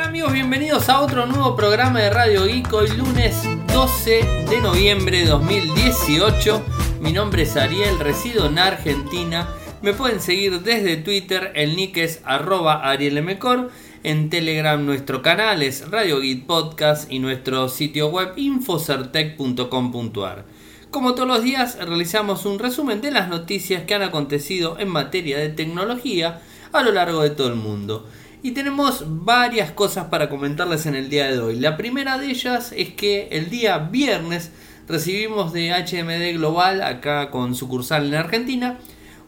amigos? Bienvenidos a otro nuevo programa de Radio Geek. Hoy lunes 12 de noviembre de 2018. Mi nombre es Ariel, resido en Argentina. Me pueden seguir desde Twitter, el nick es arroba arielmcor. En Telegram nuestro canal es Radio Geek Podcast y nuestro sitio web infocertec.com.ar. Como todos los días realizamos un resumen de las noticias que han acontecido en materia de tecnología a lo largo de todo el mundo. Y tenemos varias cosas para comentarles en el día de hoy. La primera de ellas es que el día viernes recibimos de HMD Global, acá con sucursal en Argentina,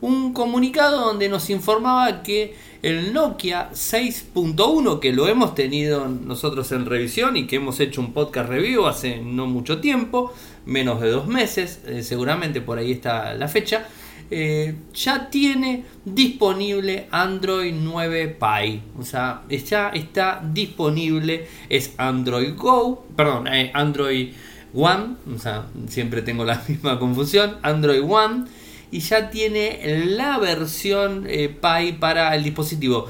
un comunicado donde nos informaba que el Nokia 6.1, que lo hemos tenido nosotros en revisión y que hemos hecho un podcast review hace no mucho tiempo, menos de dos meses, eh, seguramente por ahí está la fecha, eh, ya tiene disponible Android 9 Pie. O sea, ya está disponible, es Android Go, perdón, eh, Android One, o sea, siempre tengo la misma confusión, Android One, y ya tiene la versión eh, Pie para el dispositivo.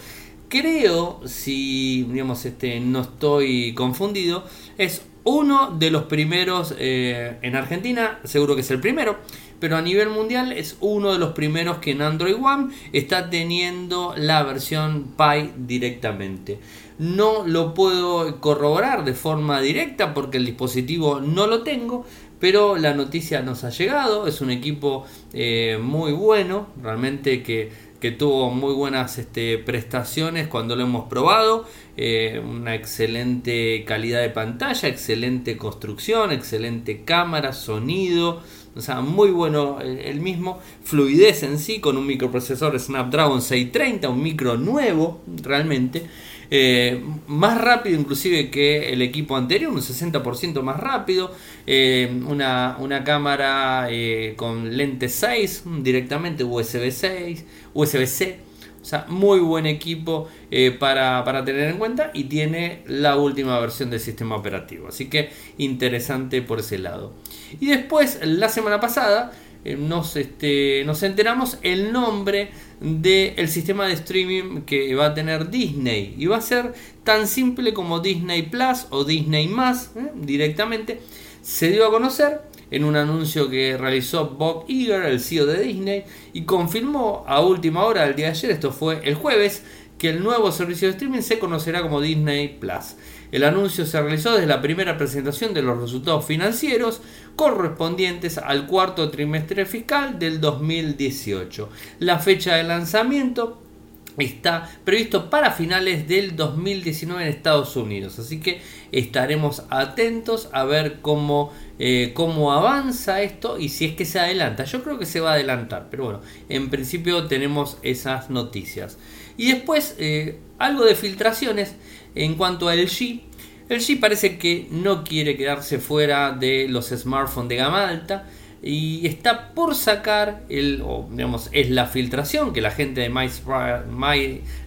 Creo, si digamos, este, no estoy confundido, es uno de los primeros en Argentina, seguro que es el primero pero a nivel mundial es uno de los primeros que en Android One está teniendo la versión Pie directamente. No lo puedo corroborar de forma directa porque el dispositivo no lo tengo, pero la noticia nos ha llegado. Es un equipo eh, muy bueno, realmente que, tuvo muy buenas este, prestaciones cuando lo hemos probado. Eh, una excelente calidad de pantalla, excelente construcción, excelente cámara, sonido. O sea, muy bueno el mismo. Fluidez en sí, con un microprocesor Snapdragon 630, un micro nuevo realmente. Eh, más rápido inclusive que el equipo anterior, un 60% más rápido. Eh, una, cámara eh, con lente 6, directamente USB 6, USB-C. O sea, muy buen equipo para, para, tener en cuenta y tiene la última versión del sistema operativo. Así que interesante por ese lado. Y después, la semana pasada, eh, nos, este, nos enteramos el nombre del sistema de streaming que va a tener Disney. Y va a ser tan simple como Disney Plus o Disney Más ¿eh? directamente. Se dio a conocer en un anuncio que realizó Bob Iger, el CEO de Disney, y confirmó a última hora, el día de ayer, esto fue el jueves, que el nuevo servicio de streaming se conocerá como Disney Plus. El anuncio se realizó desde la primera presentación de los resultados financieros correspondientes al cuarto trimestre fiscal del 2018. La fecha de lanzamiento está previsto para finales del 2019 en Estados Unidos. Así que estaremos atentos a ver cómo, eh, cómo avanza esto y si es que se adelanta. Yo creo que se va a adelantar, pero bueno, en principio tenemos esas noticias. Y después eh, algo de filtraciones en cuanto a LG, LG parece que no quiere quedarse fuera de los smartphones de gama alta y está por sacar el, digamos, es la filtración que la gente de My,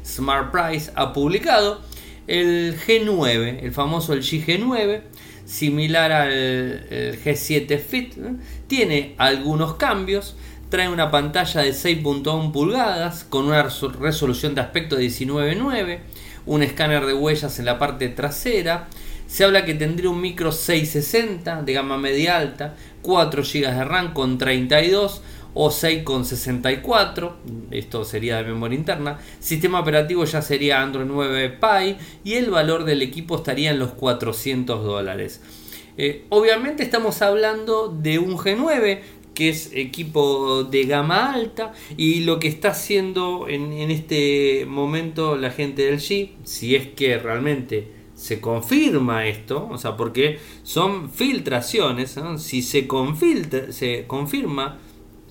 Smart Price ha publicado, el G9, el famoso LG G9, similar al G7 Fit, tiene algunos cambios. Trae una pantalla de 6.1 pulgadas con una resolución de aspecto de 19.9 un escáner de huellas en la parte trasera. Se habla que tendría un micro 660 de gama media alta, 4 GB de RAM con 32 o 6 con 64, esto sería de memoria interna. Sistema operativo ya sería Android 9 Pie y el valor del equipo estaría en los 400 dólares. Eh, obviamente estamos hablando de un G9 que es equipo de gama alta y lo que está haciendo en, este momento la gente del G, si es que realmente se confirma esto, o sea, porque son filtraciones, si se, se confirma,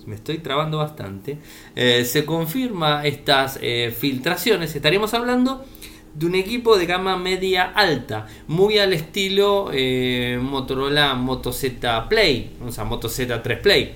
me estoy trabando bastante, eh, se confirma estas eh, filtraciones, estaríamos hablando de un equipo de gama media alta, muy al estilo eh, Motorola Moto Z Play, o sea, Moto Z3 Play.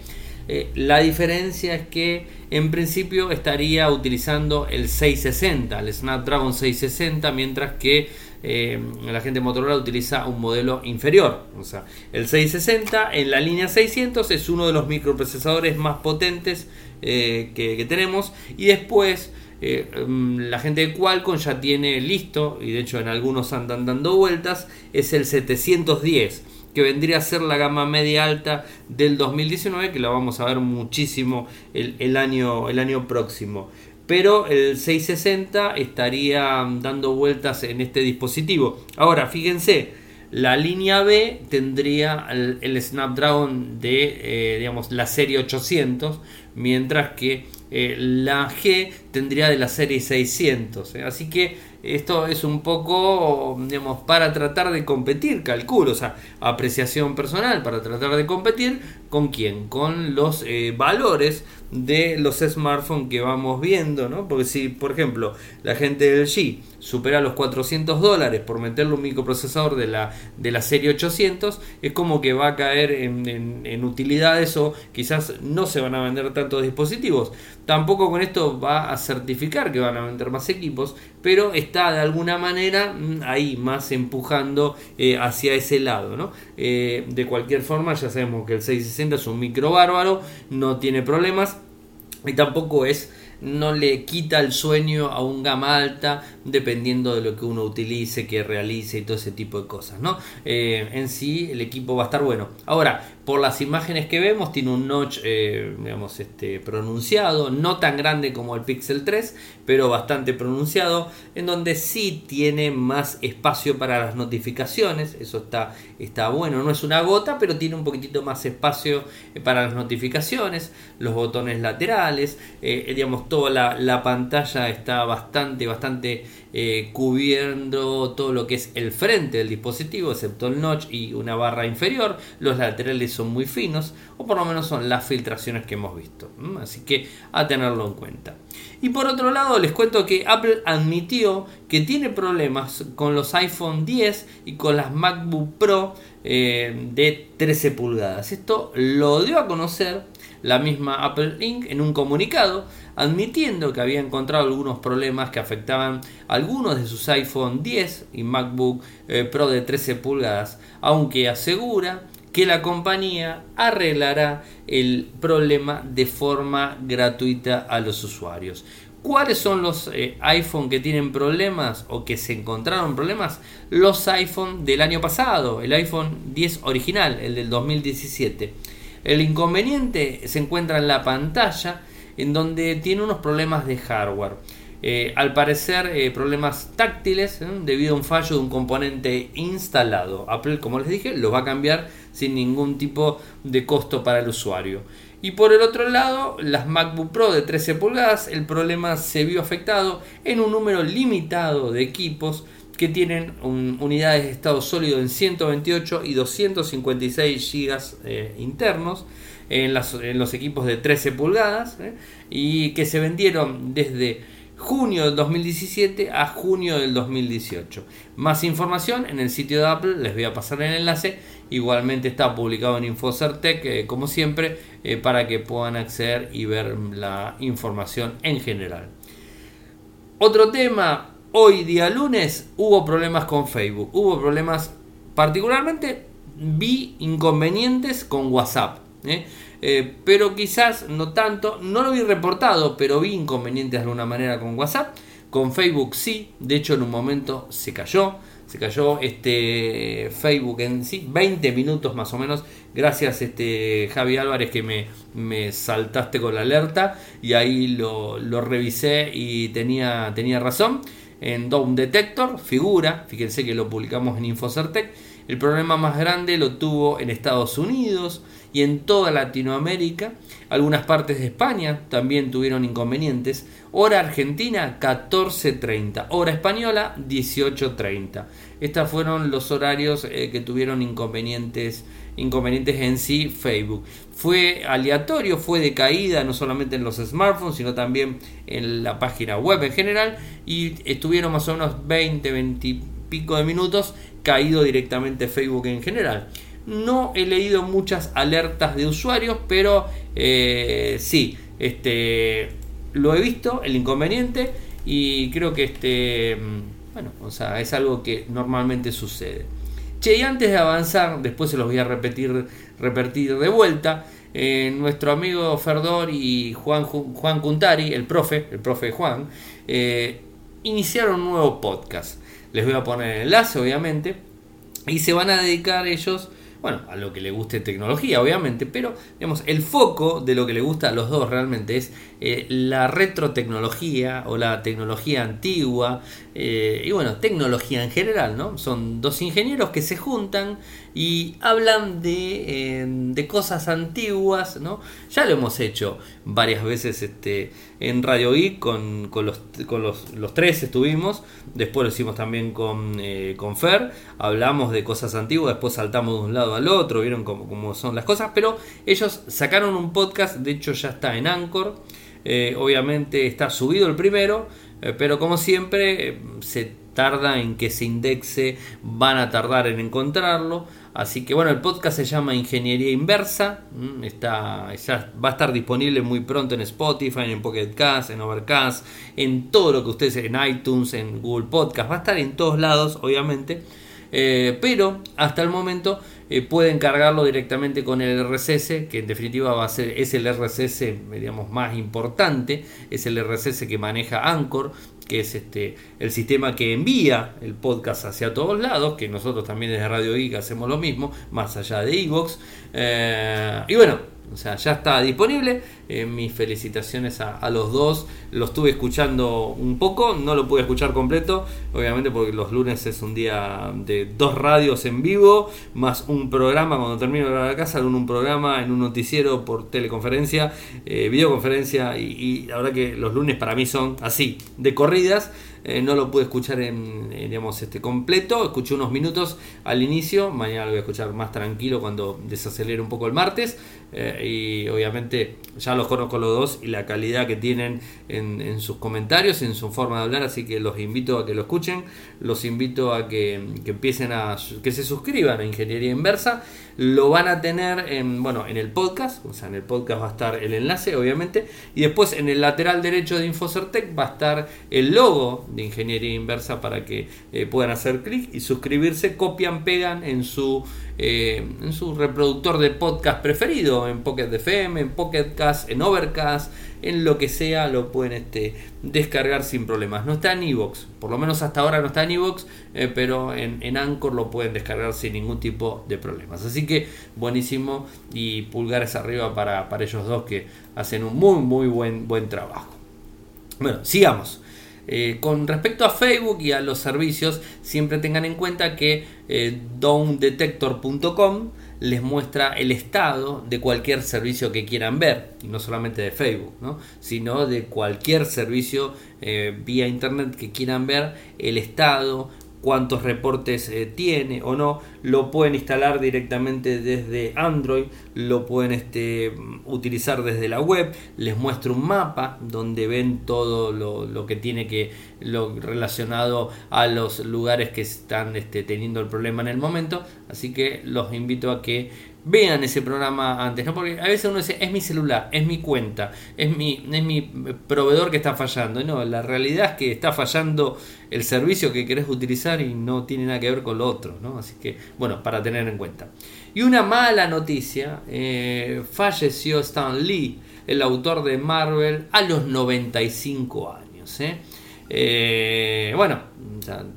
La diferencia es que en principio estaría utilizando el 660, el Snapdragon 660, mientras que eh, la gente de Motorola utiliza un modelo inferior. O sea, el 660 en la línea 600 es uno de los microprocesadores más potentes que tenemos y después mm, la gente de Qualcomm ya tiene listo, y de hecho en algunos andan dando vueltas, es el 710 que vendría a ser la gama media alta del 2019, que la vamos a ver muchísimo el, año, el año próximo. Pero el 660 estaría dando vueltas en este dispositivo. Ahora, fíjense, la línea B tendría el, Snapdragon de, eh, digamos, la serie 800, mientras que eh, la G tendría de la serie 600. ¿eh? Así que esto es un poco, digamos, para tratar de competir, calculo, o sea, apreciación personal, para tratar de competir con quién, con los eh, valores de los smartphones que vamos viendo, ¿no? Porque si, por ejemplo, la gente del G supera los 400 dólares por meterle un microprocesador de la, de la serie 800, es como que va a caer en, en utilidades o quizás no se van a vender tantos dispositivos. Tampoco con esto va a certificar que van a vender más equipos, pero está de alguna manera mm, ahí más empujando eh, hacia ese lado. ¿no? Eh, de cualquier forma, ya sabemos que el 660 es un micro bárbaro, no tiene problemas y tampoco es no le quita el sueño a un gama alta dependiendo de lo que uno utilice, que realice y todo ese tipo de cosas, ¿no? Eh, en sí el equipo va a estar bueno. Ahora, por las imágenes que vemos, tiene un notch, eh, digamos, este, pronunciado, no tan grande como el Pixel 3, pero bastante pronunciado, en donde sí tiene más espacio para las notificaciones, eso está, está bueno, no es una gota, pero tiene un poquitito más espacio eh, para las notificaciones, los botones laterales, digamos, toda la, la pantalla está bastante, bastante eh, cubriendo todo lo que es el frente del dispositivo, excepto el notch y una barra inferior. Los laterales son muy finos, o por lo menos son las filtraciones que hemos visto. Así que a tenerlo en cuenta. Y por otro lado, les cuento que Apple admitió que tiene problemas con los iPhone 10 y con las MacBook Pro eh, de 13 pulgadas. Esto lo dio a conocer la misma Apple Inc. en un comunicado admitiendo que había encontrado algunos problemas que afectaban algunos de sus iPhone 10 y MacBook eh, Pro de 13 pulgadas, aunque asegura que la compañía arreglará el problema de forma gratuita a los usuarios. ¿Cuáles son los eh, iPhone que tienen problemas o que se encontraron problemas? Los iPhone del año pasado, el iPhone 10 original, el del 2017. El inconveniente se encuentra en la pantalla en donde tiene unos problemas de hardware. Eh, al parecer eh, problemas táctiles ¿eh? debido a un fallo de un componente instalado. Apple, como les dije, lo va a cambiar sin ningún tipo de costo para el usuario. Y por el otro lado, las MacBook Pro de 13 pulgadas, el problema se vio afectado en un número limitado de equipos que tienen unidades de estado sólido en 128 y 256 GB internos en, los equipos de 13 pulgadas ¿eh? y que se vendieron desde junio del 2017 a junio del 2018. Más información en el sitio de Apple, les voy a pasar el enlace. Igualmente está publicado en Infocertec, eh, como siempre, eh, para que puedan acceder y ver la información en general. Otro tema, hoy día lunes hubo problemas con Facebook. Hubo problemas, particularmente vi inconvenientes con WhatsApp. ¿eh? Eh, pero quizás no tanto, no lo vi reportado, pero vi inconvenientes de alguna manera con WhatsApp. Con Facebook sí, de hecho en un momento se cayó, se cayó este Facebook en sí, 20 minutos más o menos. Gracias este Javi Álvarez que me, me saltaste con la alerta y ahí lo, lo revisé y tenía, tenía razón. En Down Detector figura, fíjense que lo publicamos en Infocertec. El problema más grande lo tuvo en Estados Unidos, y en toda Latinoamérica. Algunas partes de España también tuvieron inconvenientes. Hora argentina 14.30, hora española 18.30. Estos fueron los horarios eh, que tuvieron inconvenientes, inconvenientes en sí Facebook. Fue aleatorio, fue de caída no solamente en los smartphones, sino también en la página web en general. Y estuvieron más o menos 20, 20 y pico de minutos caído directamente Facebook en general. No he leído muchas alertas de usuarios, pero eh, sí, este, lo he visto, el inconveniente, y creo que este, mm, bueno, o sea, es algo que normalmente sucede. Che, y antes de avanzar, después se los voy a repetir, repetir de vuelta. eh, nuestro amigo Ferdor y Juan, Juan Cuntari, el profe, el profe Juan, eh, iniciaron un nuevo podcast. Les voy a poner el enlace, obviamente, y se van a dedicar ellos bueno, a lo que le guste tecnología, obviamente, pero digamos, el foco de lo que le gusta a los dos realmente es eh, la retrotecnología o la tecnología antigua, eh, y bueno, tecnología en general, ¿no? Son dos ingenieros que se juntan y hablan de, eh, de cosas antiguas, ¿no? Ya lo hemos hecho varias veces este, en Radio Geek con, con, los, con los, los, tres estuvimos, después lo hicimos también con, eh, con Fer, hablamos de cosas antiguas, después saltamos de un lado al otro, vieron cómo, cómo son las cosas, pero ellos sacaron un podcast, de hecho ya está en Anchor, eh, obviamente está subido el primero, pero como siempre se tarda en que se indexe, van a tardar en encontrarlo. Así que bueno, el podcast se llama Ingeniería Inversa. Mm, está, ya va a estar disponible muy pronto en Spotify, en Pocket Cast, en Overcast, en todo lo que ustedes, en iTunes, en Google Podcast. Va a estar en todos lados, obviamente. Eh, pero hasta el momento eh, pueden cargarlo directamente con el RSS, que en definitiva va a ser, es el RSS digamos, más importante, es el RSS que maneja Anchor, que es este, el sistema que envía el podcast hacia todos lados, que nosotros también desde Radio Geek hacemos lo mismo, más allá de Evox. Eh, y bueno, o sea, ya está disponible. Eh, mis felicitaciones a, los dos. Lo estuve escuchando un poco, no lo pude escuchar completo, obviamente porque los lunes es un día de dos radios en vivo, más un programa cuando termino de la casa, en un programa, en un noticiero por teleconferencia, eh, videoconferencia, y, y la verdad que los lunes para mí son así, de corridas. Eh, no lo pude escuchar en, digamos, este completo, escuché unos minutos al inicio, mañana lo voy a escuchar más tranquilo cuando desacelere un poco el martes. Eh, y obviamente ya los conozco los dos y la calidad que tienen en, sus comentarios, en su forma de hablar, así que los invito a que lo escuchen, los invito a que, que empiecen a que se suscriban a Ingeniería Inversa lo van a tener en, bueno, en el podcast, o sea, en el podcast va a estar el enlace, obviamente, y después en el lateral derecho de Infocertec va a estar el logo de Ingeniería Inversa para que eh, puedan hacer clic y suscribirse, copian, pegan en su, eh, en su reproductor de podcast preferido, en Pocket FM, en Pocket Cast, en Overcast, en lo que sea lo pueden este, descargar sin problemas. No está en Evox, por lo menos hasta ahora no está en Evox, eh, pero en, en, Anchor lo pueden descargar sin ningún tipo de problemas. Así que buenísimo y pulgares arriba para, para ellos dos que hacen un muy muy buen, buen trabajo. Bueno, sigamos. Eh, con respecto a Facebook y a los servicios, siempre tengan en cuenta que eh, downdetector.com les muestra el estado de cualquier servicio que quieran ver, y no solamente de Facebook, sino de cualquier servicio eh, vía internet que quieran ver, el estado, cuántos reportes eh, tiene o no, lo pueden instalar directamente desde Android, lo pueden este, utilizar desde la web, les muestro un mapa donde ven todo lo, que tiene que, lo relacionado a los lugares que están este, teniendo el problema en el momento, así que los invito a que vean ese programa antes, ¿no? Porque a veces uno dice, es mi celular, es mi cuenta, es mi, es mi proveedor que está fallando. No, la realidad es que está fallando el servicio que querés utilizar y no tiene nada que ver con lo otro, ¿no? Así que, bueno, para tener en cuenta. Y una mala noticia, eh, falleció Stan Lee, el autor de Marvel, a los 95 años, ¿eh? Eh, bueno,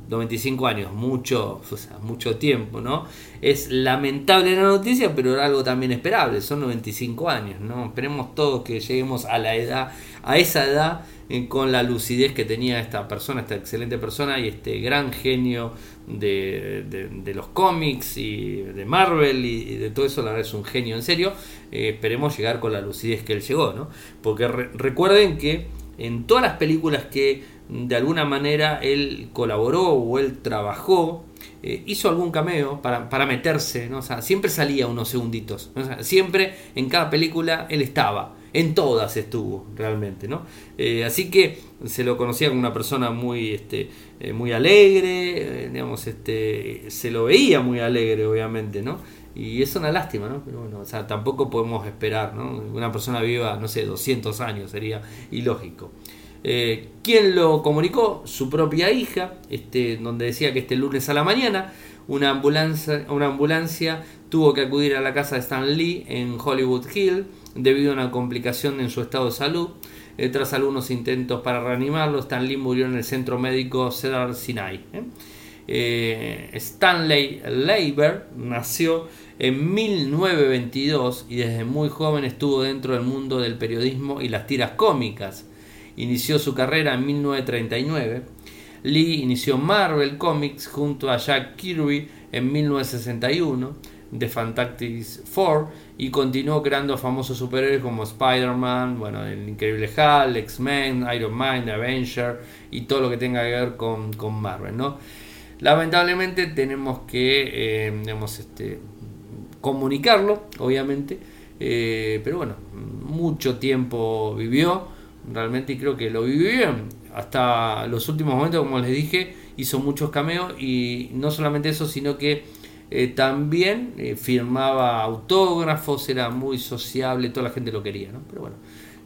95 años, mucho, mucho tiempo, ¿no? Es lamentable la noticia, pero era algo también esperable, son 95 años, ¿no? Esperemos todos que lleguemos a la edad, a esa edad, eh, con la lucidez que tenía esta persona, esta excelente persona y este gran genio de, los cómics y de Marvel y, de todo eso, la verdad es un genio en serio. Eh, esperemos llegar con la lucidez que él llegó, ¿no? Porque recuerden que en todas las películas que de alguna manera él colaboró o él trabajó, eh, hizo algún cameo para, para meterse, ¿no? siempre salía unos segunditos, siempre en cada película él estaba, en todas estuvo realmente, ¿no? Eh, así que se lo conocía como una persona muy, este, eh, muy alegre, digamos, este, se lo veía muy alegre, obviamente, ¿no? Y es una lástima, ¿no? Pero bueno, o sea, tampoco podemos esperar, ¿no? Una persona viva, no sé, 200 años sería ilógico. Eh, ¿Quién lo comunicó? Su propia hija, este, donde decía que este lunes a la mañana una ambulancia, tuvo que acudir a la casa de Stan Lee en Hollywood Hill debido a una complicación en su estado de salud. Eh, tras algunos intentos para reanimarlo, Stan Lee murió en el centro médico Cedar Sinai. Eh, Stanley Leiber nació en 1922 y desde muy joven estuvo dentro del mundo del periodismo y las tiras cómicas. Inició su carrera en 1939. Lee inició Marvel Comics junto a Jack Kirby en 1961, The Fantastic Four, y continuó creando famosos superhéroes como Spider-Man, bueno, el Increíble Hulk, X-Men, Iron Man, Avenger y todo lo que tenga que ver con, con Marvel. Lamentablemente tenemos que eh, este, comunicarlo, obviamente, eh, pero bueno, mucho tiempo vivió, realmente y creo que lo vivió bien. Hasta los últimos momentos, como les dije, hizo muchos cameos y no solamente eso, sino que eh, también firmaba autógrafos, era muy sociable, toda la gente lo quería, ¿no? Pero bueno,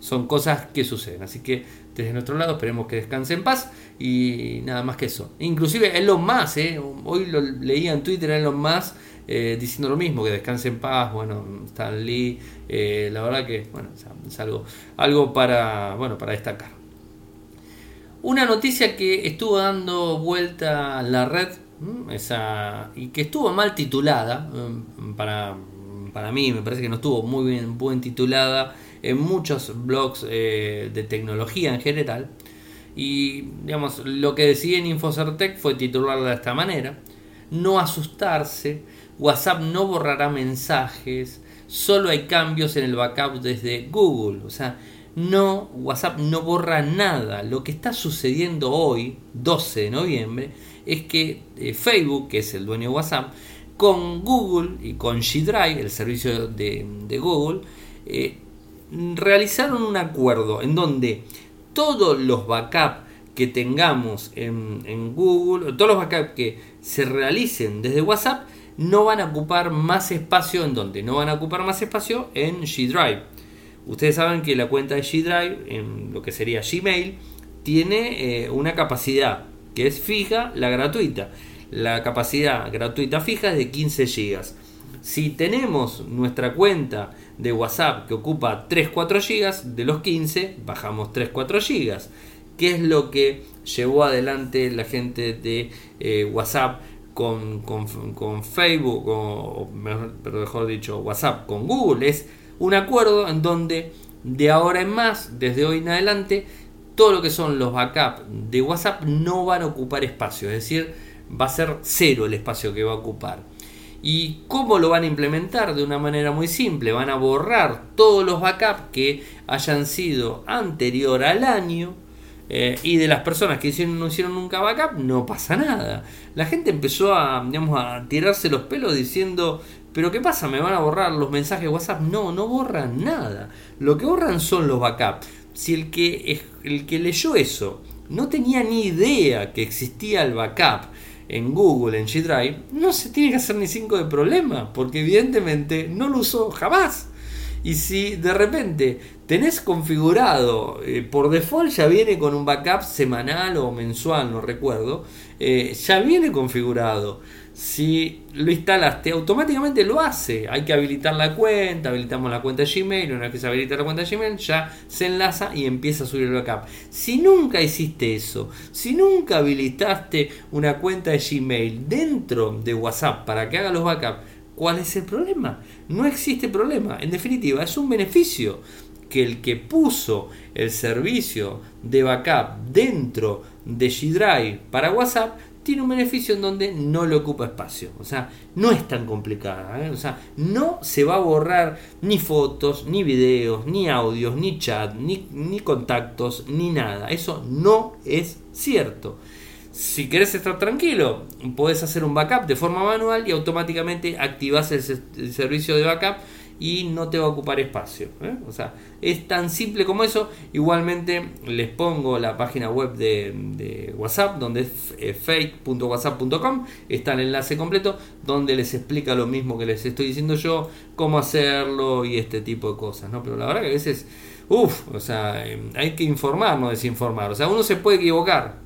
son cosas que suceden. Así que desde nuestro lado esperemos que descanse en paz y nada más que eso. Inclusive Elon Musk, ¿eh? hoy lo leía en Twitter Elon Musk eh, diciendo lo mismo, que descanse en paz, bueno, Stan Lee, eh, la verdad que bueno, es algo, algo para, bueno, para destacar. Una noticia que estuvo dando vuelta la red esa, y que estuvo mal titulada, para, para mí me parece que no estuvo muy bien buen titulada, en muchos blogs eh, de tecnología en general. Y digamos, lo que decidí en Infocertec fue titularla de esta manera. No asustarse, WhatsApp no borrará mensajes, solo hay cambios en el backup desde Google. O sea, no, WhatsApp no borra nada. Lo que está sucediendo hoy, 12 de noviembre, es que eh, Facebook, que es el dueño de WhatsApp, con Google y con G el servicio de, Google, eh, realizaron un acuerdo en donde todos los backups que tengamos en, Google, todos los backups que se realicen desde WhatsApp, no van a ocupar más espacio en donde, no van a ocupar más espacio en G Drive. Ustedes saben que la cuenta de G Drive, en lo que sería Gmail, tiene eh, una capacidad que es fija, la gratuita. La capacidad gratuita fija es de 15 GB. Si tenemos nuestra cuenta de WhatsApp que ocupa 3-4 GB, de los 15 bajamos 3-4 GB. ¿Qué es lo que llevó adelante la gente de eh, WhatsApp con, Facebook, o, mejor dicho, WhatsApp con Google? Es un acuerdo en donde de ahora en más, desde hoy en adelante, todo lo que son los backups de WhatsApp no van a ocupar espacio, es decir, va a ser cero el espacio que va a ocupar. ¿Y cómo lo van a implementar? De una manera muy simple. Van a borrar todos los backups que hayan sido anterior al año. Eh, y de las personas que hicieron, no hicieron nunca backup, no pasa nada. La gente empezó a, digamos, a tirarse los pelos diciendo, pero ¿qué pasa? ¿Me van a borrar los mensajes de WhatsApp? No, no borran nada. Lo que borran son los backups. Si el que, el que leyó eso no tenía ni idea que existía el backup, en Google, en G Drive, no se tiene que hacer ni 5 de problema, porque evidentemente no lo usó jamás. Y si de repente tenés configurado, eh, por default ya viene con un backup semanal o mensual, no recuerdo, eh, ya viene configurado si lo instalaste, automáticamente lo hace. Hay que habilitar la cuenta, habilitamos la cuenta Gmail, una vez que se habilita la cuenta Gmail, ya se enlaza y empieza a subir el backup. Si nunca hiciste eso, si nunca habilitaste una cuenta de Gmail dentro de WhatsApp para que haga los backups, ¿cuál es el problema? No existe problema. En definitiva, es un beneficio que el que puso el servicio de backup dentro de G Drive para WhatsApp tiene un beneficio en donde no le ocupa espacio. O sea, no es tan complicada. ¿eh? O sea, no se va a borrar ni fotos, ni videos, ni audios, ni chat, ni, ni contactos, ni nada. Eso no es cierto. Si querés estar tranquilo, podés hacer un backup de forma manual y automáticamente activas el servicio de backup y no te va a ocupar espacio. ¿eh? O sea, es tan simple como eso. Igualmente les pongo la página web de, WhatsApp, donde es eh, fake.whatsapp.com. Está el enlace completo, donde les explica lo mismo que les estoy diciendo yo, cómo hacerlo y este tipo de cosas. ¿no? Pero la verdad que a veces uff, o sea, em, hay que informar, no desinformar. O sea, uno se puede equivocar.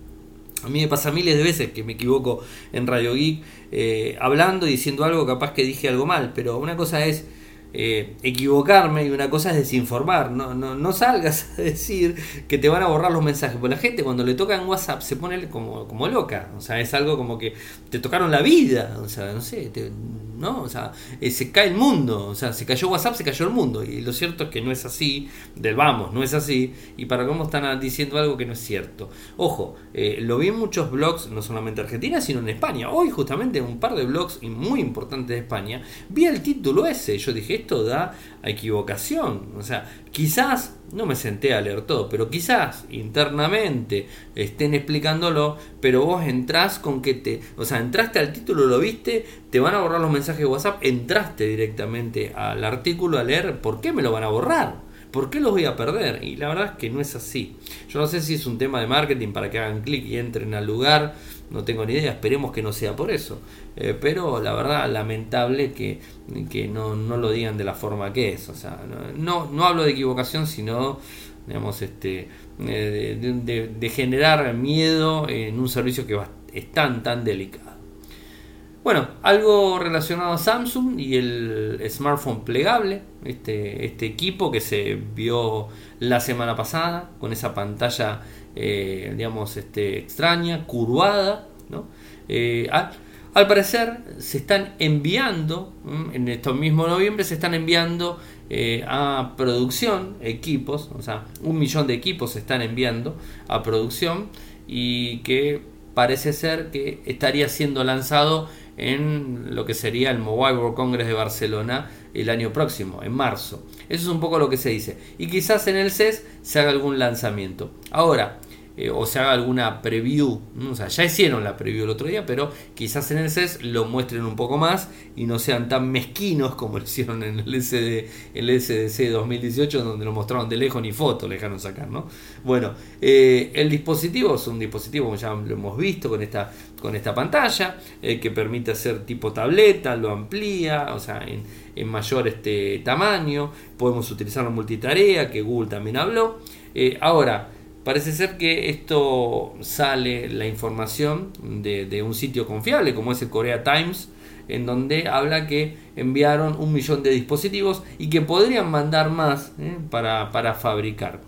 A mí me pasa miles de veces que me equivoco en Radio Geek eh, hablando y diciendo algo, capaz que dije algo mal, pero una cosa es eh, equivocarme y una cosa es desinformar. No, no, no salgas a decir que te van a borrar los mensajes. Porque la gente cuando le toca en WhatsApp se pone como, como loca. O sea, es algo como que te tocaron la vida. O sea, no sé, ¿no? O sea, eh, se cae el mundo. O sea, se cayó WhatsApp, se cayó el mundo. Y lo cierto es que no es así. Del vamos, no es así. Y para cómo están diciendo algo que no es cierto. Ojo, eh, lo vi en muchos blogs, no solamente en Argentina, sino en España. Hoy justamente en un par de blogs muy importantes de España, vi el título ese. Yo dije, esto da equivocación. O sea, quizás, no me senté a leer todo, pero quizás internamente estén explicándolo, pero vos entrás con que te, o sea, entraste al título, lo viste, te van a borrar los mensajes de WhatsApp, entraste directamente al artículo a leer, ¿por qué me lo van a borrar? ¿Por qué los voy a perder? Y la verdad es que no es así. Yo no sé si es un tema de marketing para que hagan clic y entren al lugar no tengo ni idea, esperemos que no sea por eso. Eh, pero la verdad, lamentable que, que no, no, lo digan de la forma que es. O sea, no, no hablo de equivocación, sino digamos, este, eh, de, generar miedo en un servicio que es tan, tan delicado. Bueno, algo relacionado a Samsung y el smartphone plegable, este, este equipo que se vio la semana pasada con esa pantalla eh, digamos, este, extraña, curvada. ¿no? Eh, al, parecer se están enviando, en estos mismos noviembre, se están enviando eh, a producción equipos, o sea, un millón de equipos se están enviando a producción y que parece ser que estaría siendo lanzado en lo que sería el Mobile World Congress de Barcelona el año próximo, en marzo. Eso es un poco lo que se dice. Y quizás en el CES se haga algún lanzamiento. Ahora, eh, o se haga alguna preview. O sea, ya hicieron la preview el otro día, pero quizás en el CES lo muestren un poco más y no sean tan mezquinos como lo hicieron en el, SD, el SDC 2018, donde lo mostraron de lejos ni foto le dejaron sacar. ¿no? Bueno, eh, el dispositivo es un dispositivo, como ya lo hemos visto, con esta, con esta pantalla, eh, que permite hacer tipo tableta, lo amplía, o sea, en, en mayor este tamaño. Podemos utilizarlo en multitarea, que Google también habló. ahora, Parece ser que esto sale la información de, un sitio confiable como es el Korea Times, en donde habla que enviaron un millón de dispositivos y que podrían mandar más ¿eh? para, fabricar.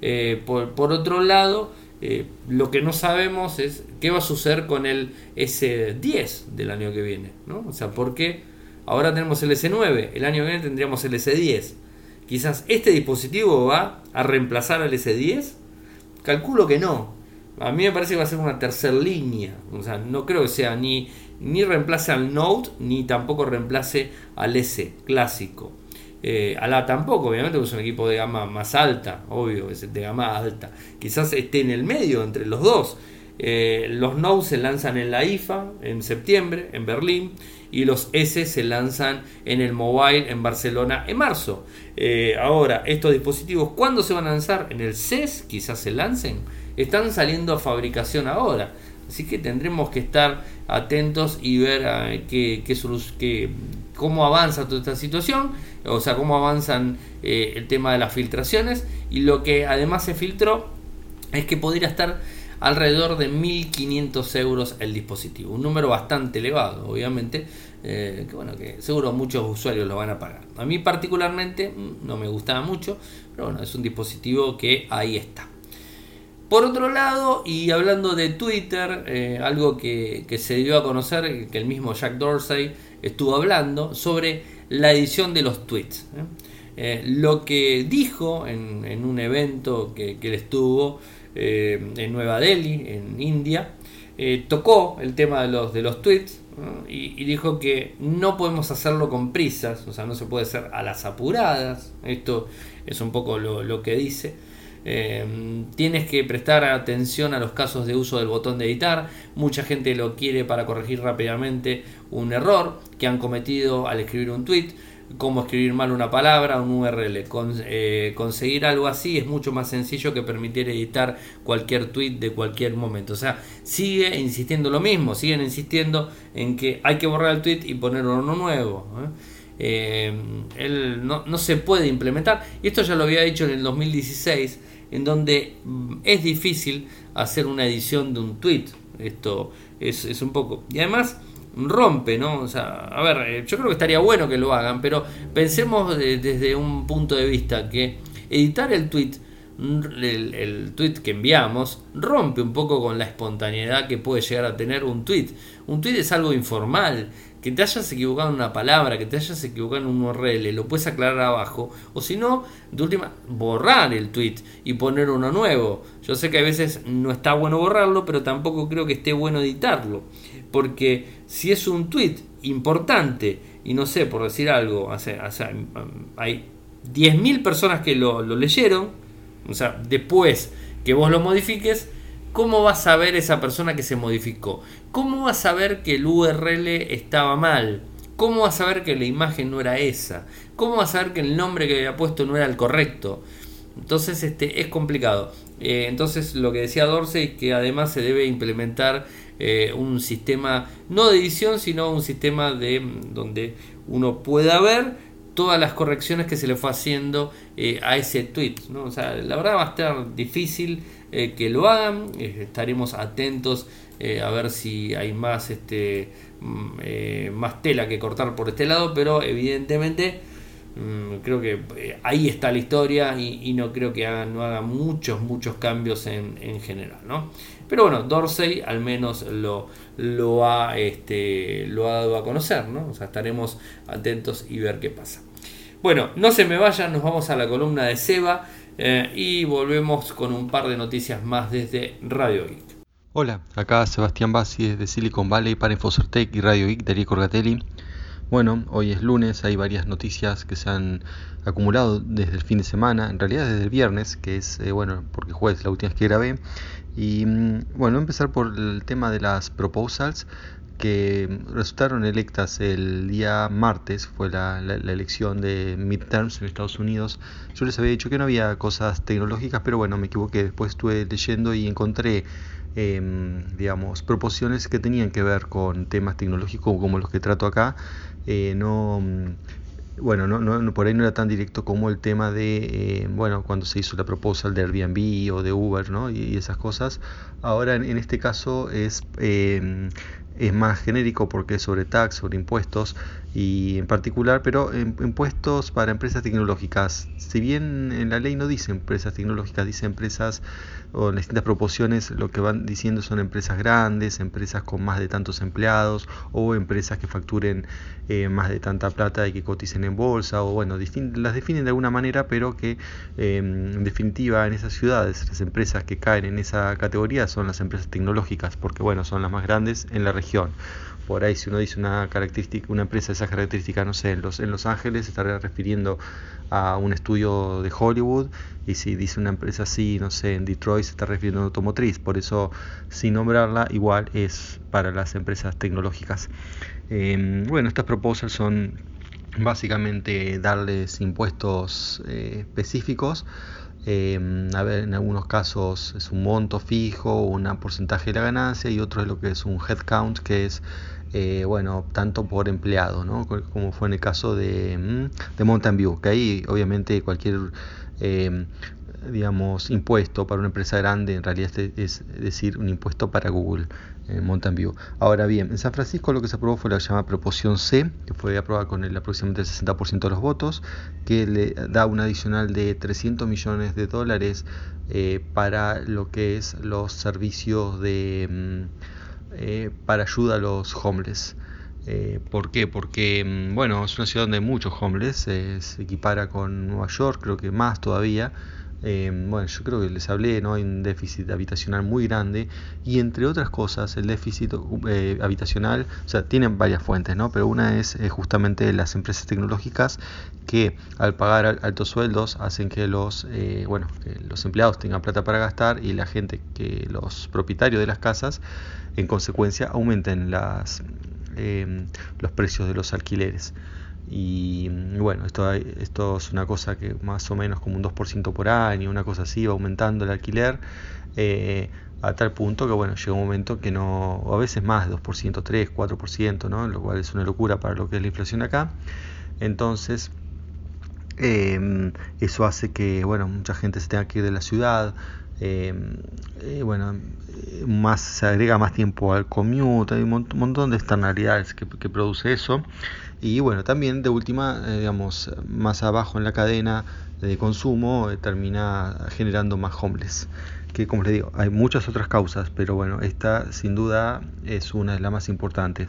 Eh, por, otro lado, eh, lo que no sabemos es qué va a suceder con el S10 del año que viene. ¿no? O sea, porque ahora tenemos el S9, el año que viene tendríamos el S10. Quizás este dispositivo va a reemplazar al S10 Calculo que no. A mí me parece que va a ser una tercera línea. O sea, no creo que sea ni, ni reemplace al Note ni tampoco reemplace al S clásico. Eh, a la tampoco, obviamente, porque es un equipo de gama más alta, obvio, es de gama alta. Quizás esté en el medio entre los dos. Eh, los Note se lanzan en la IFA en septiembre, en Berlín, y los S se lanzan en el mobile en Barcelona en marzo. Eh, ahora, estos dispositivos, ¿cuándo se van a lanzar? En el CES quizás se lancen. Están saliendo a fabricación ahora. Así que tendremos que estar atentos y ver qué, qué, cómo avanza toda esta situación, o sea, cómo avanzan eh, el tema de las filtraciones. Y lo que además se filtró es que podría estar alrededor de 1.500 euros el dispositivo. Un número bastante elevado, obviamente, eh, que bueno, que seguro muchos usuarios lo van a pagar. A mí particularmente mm, no me gustaba mucho, pero bueno, es un dispositivo que ahí está. Por otro lado, y hablando de Twitter, eh, algo que, se dio a conocer, que el mismo Jack Dorsey estuvo hablando sobre la edición de los tweets. ¿eh? lo que dijo en, un evento que, que él estuvo eh, en Nueva Delhi, en India, eh, tocó el tema de los, de los tweets y, dijo que no podemos hacerlo con prisas, o sea, no se puede hacer a las apuradas, esto es un poco lo, que dice. Eh, tienes que prestar atención a los casos de uso del botón de editar. Mucha gente lo quiere para corregir rápidamente un error que han cometido al escribir un tweet cómo escribir mal una palabra, un URL. Eh, conseguir algo así es mucho más sencillo que permitir editar cualquier tweet de cualquier momento. O sea, sigue insistiendo lo mismo, siguen insistiendo en que hay que borrar el tweet y poner uno nuevo. ¿eh? él no, se puede implementar. Y esto ya lo había dicho en el 2016, en donde mm, es difícil hacer una edición de un tweet. Esto es, es un poco. Y además rompe, ¿no? O sea, a ver, yo creo que estaría bueno que lo hagan, pero pensemos desde un punto de vista que editar el tweet el, el, tweet que enviamos rompe un poco con la espontaneidad que puede llegar a tener un tweet. Un tweet es algo informal, que te hayas equivocado en una palabra, que te hayas equivocado en un URL, lo puedes aclarar abajo, o si no, de última, borrar el tweet y poner uno nuevo. Yo sé que a veces no está bueno borrarlo, pero tampoco creo que esté bueno editarlo, porque si es un tweet importante, y no sé, por decir algo, hace, hay 10.000 personas que lo, leyeron, o sea, después que vos lo modifiques, ¿cómo vas a ver esa persona que se modificó? ¿Cómo vas a ver que el URL estaba mal? ¿Cómo vas a ver que la imagen no era esa? ¿Cómo vas a ver que el nombre que había puesto no era el correcto? Entonces este, es complicado. Eh, entonces lo que decía Dorsey que además se debe implementar eh, un sistema no de edición, sino un sistema de donde uno pueda ver todas las correcciones que se le fue haciendo eh, a ese tweet. ¿no? O sea, la verdad va a estar difícil eh, que lo hagan, estaremos atentos a ver si hay más, este, mm, más tela que cortar por este lado, pero evidentemente mm, creo que ahí está la historia y, no creo que hagan, no haga muchos, muchos cambios en, en general. ¿no? Pero bueno, Dorsey al menos lo, lo, ha, este, lo ha dado a conocer, ¿no? O sea, estaremos atentos y ver qué pasa. Bueno, no se me vayan, nos vamos a la columna de Seba eh, y volvemos con un par de noticias más desde Radio Geek. Hola, acá Sebastián Bassi desde Silicon Valley para Infocertec y Radio Geek, Darío Corgatelli. Bueno, hoy es lunes, hay varias noticias que se han acumulado desde el fin de semana, en realidad desde el viernes, que es, eh, bueno, porque jueves la última vez que grabé. Y mm, bueno, empezar por el tema de las proposals que resultaron electas el día martes, fue la, elección de midterms en Estados Unidos. Yo les había dicho que no había cosas tecnológicas, pero bueno, me equivoqué. Después estuve leyendo y encontré, em, digamos, proposiciones que tenían que ver con temas tecnológicos como los que trato acá. Eh, no bueno, no, no, por ahí no era tan directo como el tema de, eh, bueno, cuando se hizo la proposal de Airbnb o de Uber, ¿no? Y, esas cosas. Ahora, en, en este caso, es em, es más genérico porque es sobre tax, sobre impuestos y en particular, pero impuestos para empresas tecnológicas. Si bien en la ley no dice empresas tecnológicas, dice empresas o en distintas proporciones, lo que van diciendo son empresas grandes, empresas con más de tantos empleados o empresas que facturen eh, más de tanta plata y que coticen en bolsa o bueno, las definen de alguna manera, pero que em, en definitiva en esas ciudades las empresas que caen en esa categoría son las empresas tecnológicas porque bueno, son las más grandes en la región por ahí si uno dice una característica, una empresa de esas características, no sé, en Los, en los Ángeles se estaría refiriendo a un estudio de Hollywood y si dice una empresa así, no sé, en Detroit se está refiriendo a una automotriz, por eso sin nombrarla igual es para las empresas tecnológicas. Em, bueno, estas proposals son básicamente darles impuestos eh, específicos Em, a ver, en algunos casos es un monto fijo, un porcentaje de la ganancia y otro es lo que es un headcount, que es, eh, bueno, tanto por empleado, ¿no? como fue en el caso de, mm, de Mountain View, que ahí obviamente cualquier em, digamos, impuesto para una empresa grande, en realidad es decir, un impuesto para Google en Mountain View. Ahora bien, en San Francisco lo que se aprobó fue la llamada proporción C, que fue aprobada con el aproximadamente el 60% de los votos, que le da un adicional de 300 millones de dólares eh, para lo que es los servicios de mm, eh, para ayuda a los homeless. Eh, ¿Por qué? Porque, mm, bueno, es una ciudad donde hay muchos homeless, se equipara con Nueva York, creo que más todavía. Eh, bueno, yo creo que les hablé, ¿no? Hay un déficit habitacional muy grande y entre otras cosas el déficit eh, habitacional, o sea, tienen varias fuentes, ¿no? Pero una es eh, justamente las empresas tecnológicas que al pagar altos sueldos hacen que los, bueno, que los empleados tengan plata para gastar y la gente, que los propietarios de las casas, en consecuencia aumenten las, los precios de los alquileres. Y bueno, esto, esto es una cosa que más o menos como un 2% por año, una cosa así, va aumentando el alquiler eh, a tal punto que bueno, llega un momento que no, o a veces más, 2%, 3, 4%, ¿no? lo cual es una locura para lo que es la inflación acá. Entonces, em, eso hace que, bueno, mucha gente se tenga que ir de la ciudad. Em, eh, bueno, más se agrega más tiempo al commute, hay un montón de externalidades que, produce eso. Y bueno, también de última, eh, digamos, más abajo en la cadena de consumo eh, termina generando más homeless que como les digo, hay muchas otras causas, pero bueno, esta sin duda es una de las más importantes.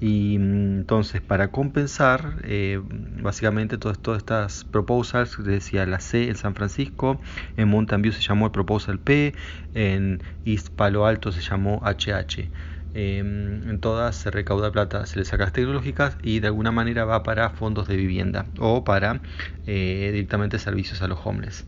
Y mm, entonces, para compensar, eh, básicamente todas, estas proposals, decía la C en San Francisco, en Mountain View se llamó el Proposal P, en East Palo Alto se llamó HH. Em, en todas se recauda plata, se le saca las tecnológicas y de alguna manera va para fondos de vivienda o para eh, directamente servicios a los homeless.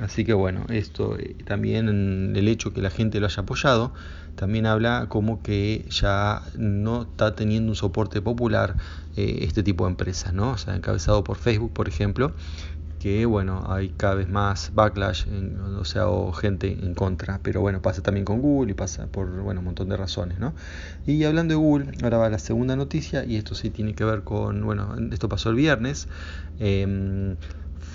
Así que bueno, esto eh, también el hecho que la gente lo haya apoyado, también habla como que ya no está teniendo un soporte popular eh, este tipo de empresas, ¿no? O sea, encabezado por Facebook, por ejemplo, que bueno, hay cada vez más backlash, o sea, o gente en contra, pero bueno, pasa también con Google y pasa por, bueno, un montón de razones, ¿no? Y hablando de Google, ahora va la segunda noticia, y esto sí tiene que ver con, bueno, esto pasó el viernes, eh,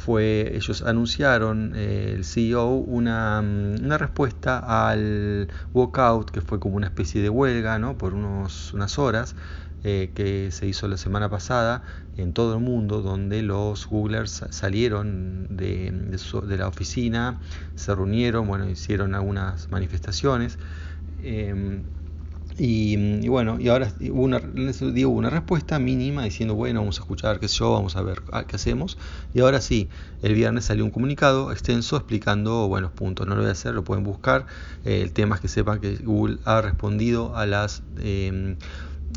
fue, ellos anunciaron, eh, el CEO, una, mm, una, respuesta al walkout, que fue como una especie de huelga, ¿no? por unos, unas horas, eh, que se hizo la semana pasada en todo el mundo, donde los Googlers salieron de, de, la oficina, se reunieron, bueno, hicieron algunas manifestaciones. Em, y, bueno, y ahora hubo una, digo, una respuesta mínima diciendo, bueno, vamos a escuchar qué sé yo, vamos a ver qué hacemos. Y ahora sí, el viernes salió un comunicado extenso explicando buenos puntos. No lo voy a hacer, lo pueden buscar. Eh, el tema es que sepan que Google ha respondido a las eh,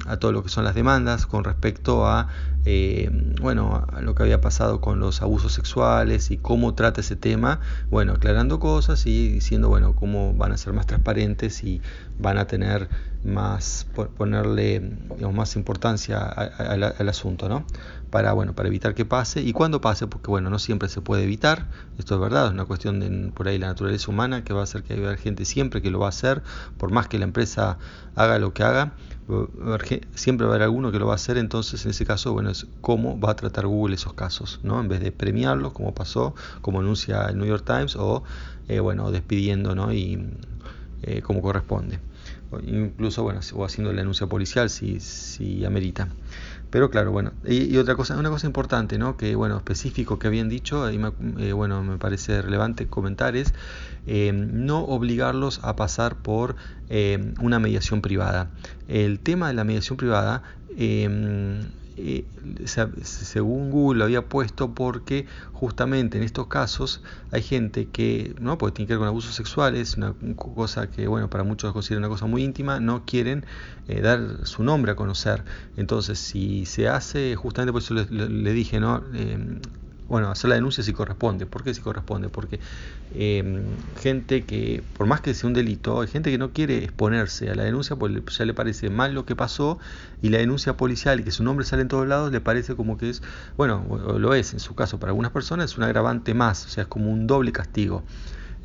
a todo lo que son las demandas con respecto a eh, bueno a lo que había pasado con los abusos sexuales y cómo trata ese tema bueno aclarando cosas y diciendo bueno cómo van a ser más transparentes y van a tener más ponerle más importancia al asunto no para bueno para evitar que pase. Y cuando pase porque bueno no siempre se puede evitar esto es verdad es una cuestión de por ahí la naturaleza humana que va a hacer que haya gente siempre que lo va a hacer por más que la empresa haga lo que haga siempre va a haber alguno que lo va a hacer, entonces en ese caso, bueno, es cómo va a tratar Google esos casos, ¿no? En vez de premiarlos, como pasó, como anuncia el New York Times, o, eh, bueno, despidiendo, ¿no? Y eh, como corresponde. incluso, bueno, o haciendo la denuncia policial si, si amerita. Pero claro, bueno, y, otra cosa, una cosa importante, ¿no? Que bueno, específico que habían dicho, y eh, bueno, me parece relevante comentar es eh, no obligarlos a pasar por eh, una mediación privada. El tema de la mediación privada eh, según Google lo había puesto porque justamente en estos casos hay gente que, ¿no? porque tiene que ver con abusos sexuales, una cosa que, bueno, para muchos considera una cosa muy íntima, no quieren eh, dar su nombre a conocer. Entonces, si se hace, justamente por eso le, dije, ¿no? Eh, bueno, hacer la denuncia si corresponde. ¿Por qué si corresponde? Porque em, gente que, por más que sea un delito, hay gente que no quiere exponerse a la denuncia porque ya le parece mal lo que pasó y la denuncia policial y que su nombre sale en todos lados le parece como que es, bueno, lo es en su caso para algunas personas, es un agravante más, o sea, es como un doble castigo.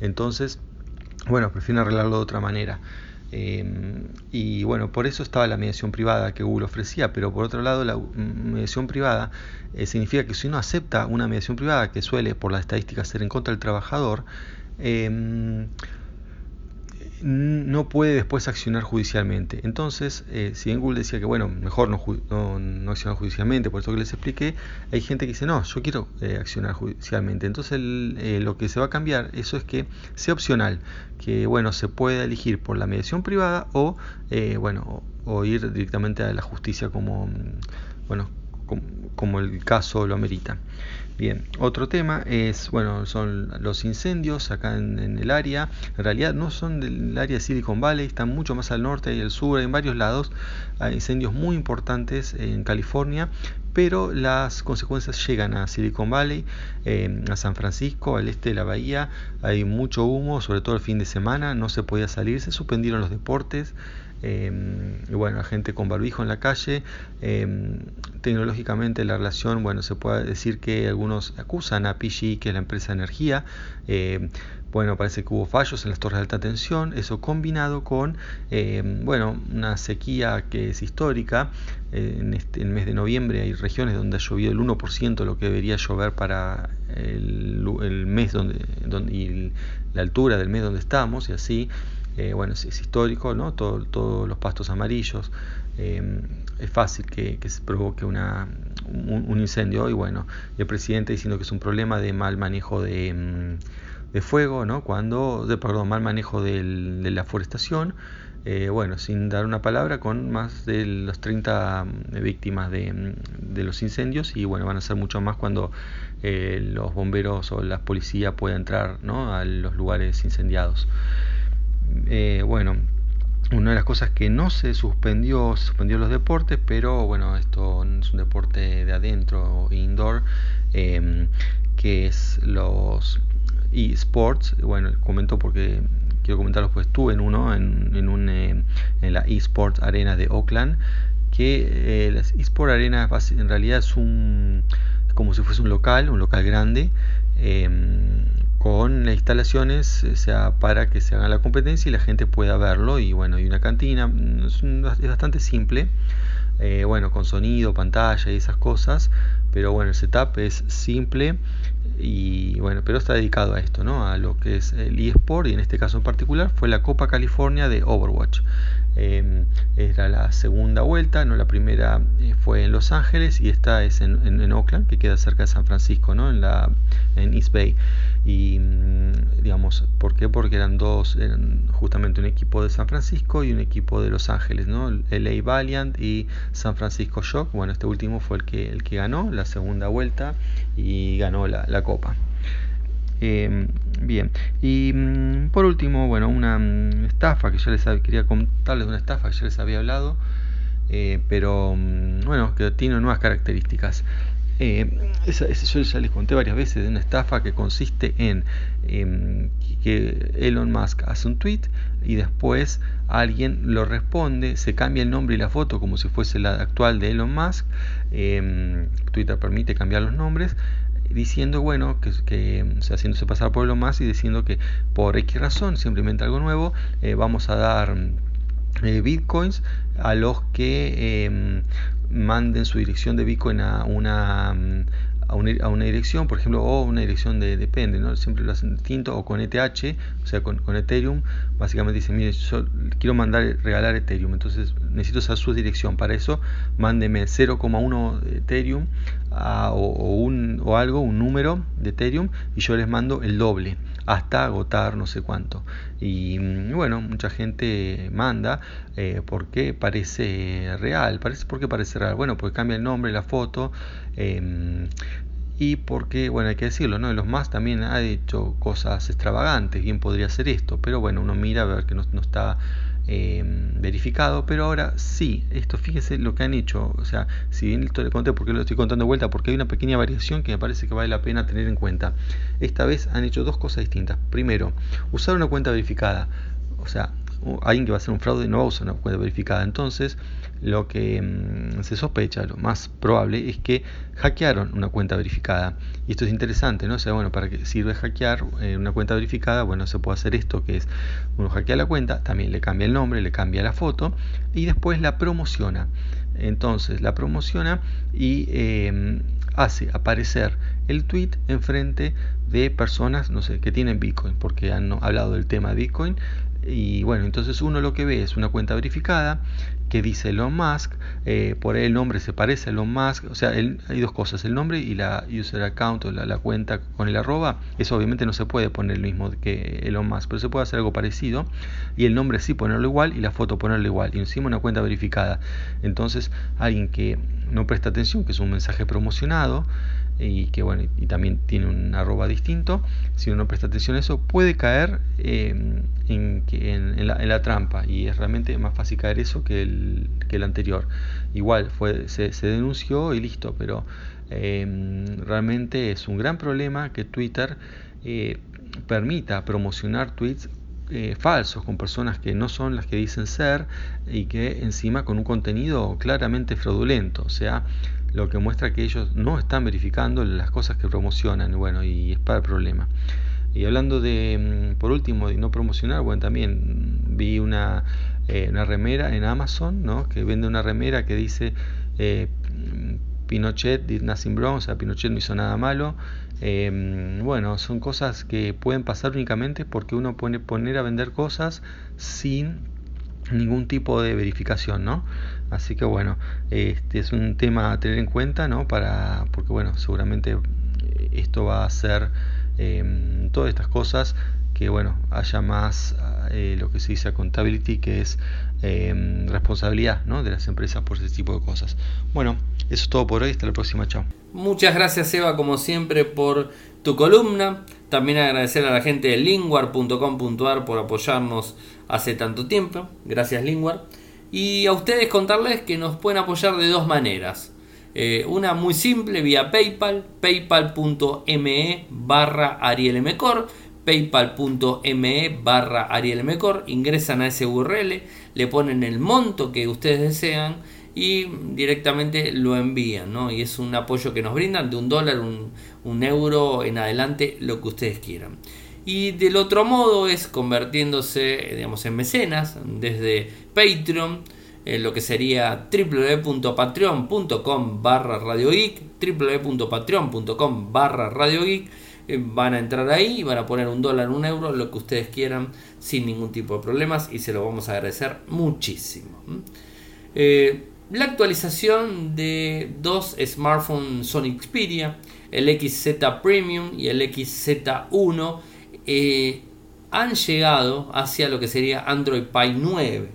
Entonces, bueno, prefieren arreglarlo de otra manera. Em, y bueno, por eso estaba la mediación privada que Google ofrecía, pero por otro lado la mediación privada eh, significa que si uno acepta una mediación privada que suele por las estadísticas ser en contra del trabajador, eh, no puede después accionar judicialmente. Entonces, eh, si en Google decía que, bueno, mejor no, no, accionar judicialmente, por eso que les expliqué, hay gente que dice, no, yo quiero eh, accionar judicialmente. Entonces, eh, lo que se va a cambiar, eso es que sea opcional, que, bueno, se pueda elegir por la mediación privada o, bueno, o, ir directamente a la justicia como, bueno, como el caso lo amerita. Bien, otro tema es, bueno, son los incendios acá en, el área. En realidad no son del área de Silicon Valley, están mucho más al norte y al sur, en varios lados. Hay incendios muy importantes en California, pero las consecuencias llegan a Silicon Valley, eh, a San Francisco, al este de la bahía. Hay mucho humo, sobre todo el fin de semana, no se podía salir, se suspendieron los deportes. Em, y bueno, la gente con barbijo en la calle. Em, tecnológicamente la relación, bueno, se puede decir que algunos acusan a PG, que es la empresa de energía, em, bueno, parece que hubo fallos en las torres de alta tensión, eso combinado con, eh, bueno, una sequía que es histórica. Eh, en este, el mes de noviembre hay regiones donde ha llovido el 1% de lo que debería llover para el, mes donde, donde, y la altura del mes donde estamos, y así, eh, bueno, es, histórico, ¿no? todos los pastos amarillos. es fácil que, se provoque un, incendio y bueno, el presidente diciendo que es un problema de mal manejo de, mm, fuego, ¿no? Cuando, de, perdón, mal manejo de la forestación, eh, bueno, sin dar una palabra, con más de las 30 mm, víctimas de, de, los incendios y bueno, van a ser mucho más cuando eh, los bomberos o la policía puedan entrar ¿no? a los lugares incendiados. Eh, bueno, una de las cosas que no se suspendió, suspendió los deportes, pero bueno, esto es un deporte de adentro, indoor, que es los eSports. Bueno, comento porque quiero comentarlo, pues estuve en uno, en, en, un, eh, en la eSports Arena de Oakland, que eh, la eSports Arena en realidad es un como si fuese un local, un local grande, con instalaciones o sea, para que se haga la competencia y la gente pueda verlo. Y bueno, hay una cantina, es, es bastante simple. Eh, bueno, con sonido, pantalla y esas cosas, pero bueno, el setup es simple y bueno, pero está dedicado a esto, ¿no? A lo que es el eSport y en este caso en particular fue la Copa California de Overwatch. Em, era la segunda vuelta, no la primera eh, fue en Los Ángeles y esta es en, Oakland, que queda cerca de San Francisco, ¿no? En la en East Bay. Y mm, digamos, ¿por qué? Porque eran dos, justamente un equipo de San Francisco y un equipo de Los Ángeles, ¿no? LA Valiant y San Francisco Shock. Bueno, este último fue el que el que ganó la segunda vuelta y ganó la, la copa. Em, bien, y mm, por último, bueno, una mm, estafa que ya les quería contarles una estafa que ya les había hablado, eh, pero bueno, que tiene nuevas características. Eh, esa, yo ya les conté varias veces de una estafa que consiste en em, que Elon Musk hace un tweet y después alguien lo responde, se cambia el nombre y la foto como si fuese la actual de Elon Musk. Em, Twitter permite cambiar los nombres diciendo, bueno, que, que haciéndose pasar por lo más y diciendo que por X razón, simplemente algo nuevo, eh, vamos a dar eh, bitcoins a los que em, manden su dirección de bitcoin a una a una, dirección, por ejemplo, o una dirección de depende, ¿no? siempre lo hacen distinto, o con ETH, o sea, con, Ethereum, básicamente dicen, mire, yo quiero mandar, regalar Ethereum, entonces necesito saber su dirección, para eso mándeme 0,1 Ethereum o, un, o algo, un número de Ethereum, y yo les mando el doble hasta agotar no sé cuánto. Y mm, bueno, mucha gente manda eh, porque parece real. Parece, ¿Por qué parece real? Bueno, porque cambia el nombre, la foto. Em, y porque, bueno, hay que decirlo, ¿no? Los más también ha hecho cosas extravagantes, bien podría ser esto, pero bueno, uno mira a ver que no, no está Em, verificado, pero ahora sí, esto fíjese lo que han hecho, o sea, si bien esto le conté porque lo estoy contando de vuelta, porque hay una pequeña variación que me parece que vale la pena tener en cuenta. Esta vez han hecho dos cosas distintas. Primero, usar una cuenta verificada, o sea, alguien que va a hacer un fraude no va a usar una cuenta verificada. Entonces, lo que mm, se sospecha, lo más probable, es que hackearon una cuenta verificada. Y esto es interesante, ¿no? O sea, bueno, para que sirve hackear eh, una cuenta verificada, bueno, se puede hacer esto, que es, uno hackea la cuenta, también le cambia el nombre, le cambia la foto, y después la promociona. Entonces, la promociona y em, hace aparecer el tweet enfrente de personas, no sé, que tienen Bitcoin, porque han hablado del tema Bitcoin, y bueno, entonces uno lo que ve es una cuenta verificada que dice Elon Musk, eh, por ahí el nombre se parece a Elon Musk, o sea, hay dos cosas, el nombre y la user account o la, cuenta con el arroba, eso obviamente no se puede poner el mismo que Elon Musk, pero se puede hacer algo parecido y el nombre sí ponerlo igual y la foto ponerlo igual y encima una cuenta verificada. Entonces, alguien que no presta atención, que es un mensaje promocionado, y que bueno y también tiene un arroba distinto. Si uno no presta atención a eso puede caer em, en, en, la, trampa y es realmente más fácil caer eso que el, que el anterior. Igual fue se, denunció y listo pero em, realmente es un gran problema que Twitter eh, permita promocionar tweets eh, falsos con personas que no son las que dicen ser y que encima con un contenido claramente fraudulento. O sea lo que muestra que ellos no están verificando las cosas que promocionan, bueno, y es para el problema. Y hablando de, mm, por último, de no promocionar, bueno, también vi una, eh, una remera en Amazon, ¿no? Que vende una remera que dice eh, Pinochet did nothing wrong, o sea, Pinochet no hizo nada malo. Eh, bueno, son cosas que pueden pasar únicamente porque uno puede poner a vender cosas sin ningún tipo de verificación, ¿no? Así que bueno, este es un tema a tener en cuenta, ¿no? Para, porque bueno, seguramente esto va a ser em, todas estas cosas que bueno haya más eh, lo que se dice accountability que es em, responsabilidad ¿no? de las empresas por ese tipo de cosas. Bueno eso es todo por hoy. Hasta la próxima. Chao. Muchas gracias Eva como siempre por tu columna. También agradecer a la gente de linguar.com.ar por apoyarnos hace tanto tiempo. Gracias Linguar y a ustedes contarles que nos pueden apoyar de dos maneras eh, una muy simple vía PayPal, paypal.me barra arielmcor, paypal.me barra arielmcor, ingresan a ese URL, le ponen el monto que ustedes desean y directamente lo envían, ¿no? Y es un apoyo que nos brindan de un dólar, un, un euro en adelante, lo que ustedes quieran. Y del otro modo es convirtiéndose, digamos, en mecenas desde Patreon lo que sería www.patreon.com barra Radio Geek, www.patreon.com barra Radio Geek. Eh, van a entrar ahí y van a poner un dólar, un euro, lo que ustedes quieran, sin ningún tipo de problemas y se lo vamos a agradecer muchísimo. Eh, la actualización de dos smartphones Sony Xperia, el XZ Premium y el XZ1, eh, han llegado hacia lo que sería Android Pie 9.